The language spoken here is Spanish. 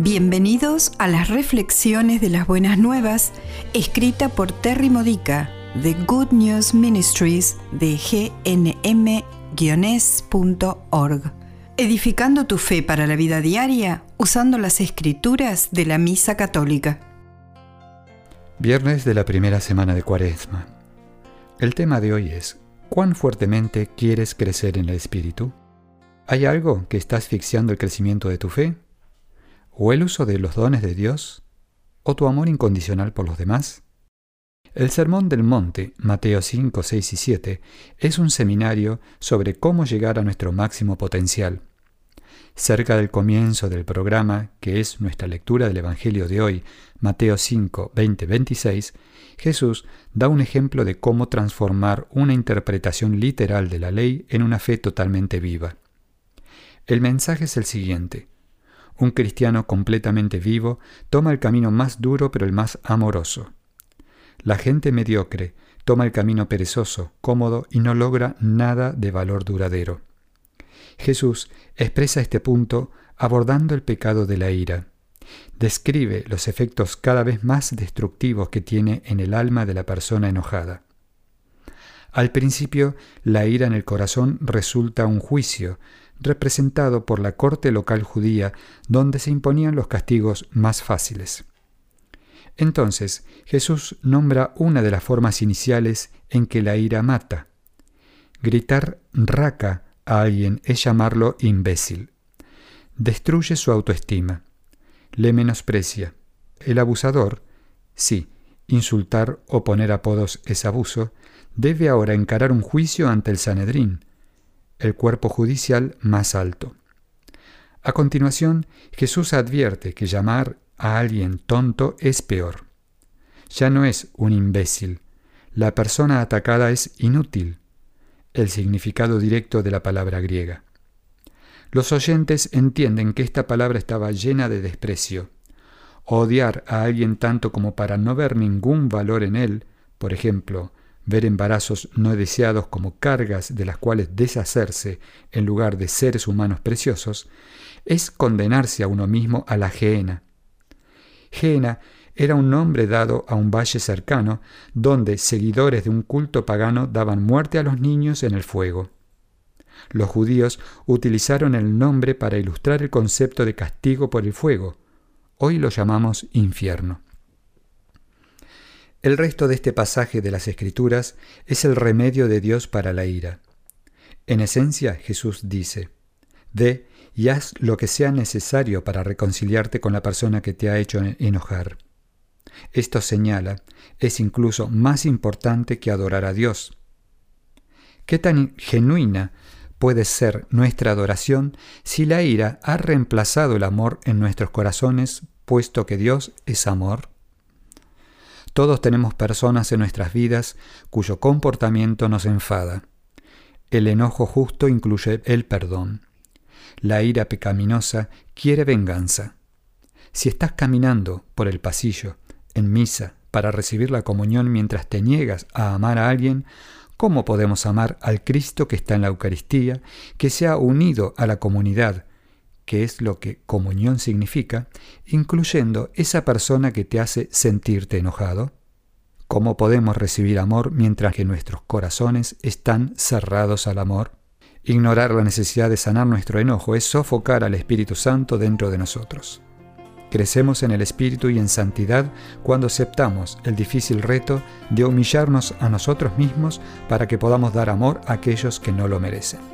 Bienvenidos a las reflexiones de las buenas nuevas, escrita por Terry Modica de Good News Ministries de gnm-es.org. Edificando tu fe para la vida diaria usando las escrituras de la Misa Católica. Viernes de la primera semana de Cuaresma. El tema de hoy es, ¿cuán fuertemente quieres crecer en el Espíritu? ¿Hay algo que está asfixiando el crecimiento de tu fe? O el uso de los dones de Dios, o tu amor incondicional por los demás? El Sermón del Monte, Mateo 5, 6 y 7, es un seminario sobre cómo llegar a nuestro máximo potencial. Cerca del comienzo del programa, que es nuestra lectura del Evangelio de hoy, Mateo 5, 20, 26, Jesús da un ejemplo de cómo transformar una interpretación literal de la ley en una fe totalmente viva. El mensaje es el siguiente. Un cristiano completamente vivo toma el camino más duro pero el más amoroso. La gente mediocre toma el camino perezoso, cómodo y no logra nada de valor duradero. Jesús expresa este punto abordando el pecado de la ira. Describe los efectos cada vez más destructivos que tiene en el alma de la persona enojada. Al principio, la ira en el corazón resulta un juicio, representado por la corte local judía, donde se imponían los castigos más fáciles. Entonces Jesús nombra una de las formas iniciales en que la ira mata. Gritar raca a alguien es llamarlo imbécil. Destruye su autoestima. Le menosprecia. El abusador, sí, insultar o poner apodos es abuso, debe ahora encarar un juicio ante el Sanedrín, el cuerpo judicial más alto. A continuación, Jesús advierte que llamar a alguien tonto es peor. Ya no es un imbécil, la persona atacada es inútil, el significado directo de la palabra griega. Los oyentes entienden que esta palabra estaba llena de desprecio. Odiar a alguien tanto como para no ver ningún valor en él, por ejemplo, ver embarazos no deseados como cargas de las cuales deshacerse en lugar de seres humanos preciosos, es condenarse a uno mismo a la gehenna. Gehenna era un nombre dado a un valle cercano donde seguidores de un culto pagano daban muerte a los niños en el fuego. Los judíos utilizaron el nombre para ilustrar el concepto de castigo por el fuego. Hoy lo llamamos infierno. El resto de este pasaje de las Escrituras es el remedio de Dios para la ira. En esencia, Jesús dice, Ve y haz lo que sea necesario para reconciliarte con la persona que te ha hecho enojar. Esto señala, es incluso más importante que adorar a Dios. ¿Qué tan genuina puede ser nuestra adoración si la ira ha reemplazado el amor en nuestros corazones, puesto que Dios es amor? Todos tenemos personas en nuestras vidas cuyo comportamiento nos enfada. El enojo justo incluye el perdón. La ira pecaminosa quiere venganza. Si estás caminando por el pasillo, en misa, para recibir la comunión mientras te niegas a amar a alguien, ¿cómo podemos amar al Cristo que está en la Eucaristía, que se ha unido a la comunidad, que es lo que comunión significa, incluyendo esa persona que te hace sentirte enojado? ¿Cómo podemos recibir amor mientras que nuestros corazones están cerrados al amor? Ignorar la necesidad de sanar nuestro enojo es sofocar al Espíritu Santo dentro de nosotros. Crecemos en el Espíritu y en santidad cuando aceptamos el difícil reto de humillarnos a nosotros mismos para que podamos dar amor a aquellos que no lo merecen.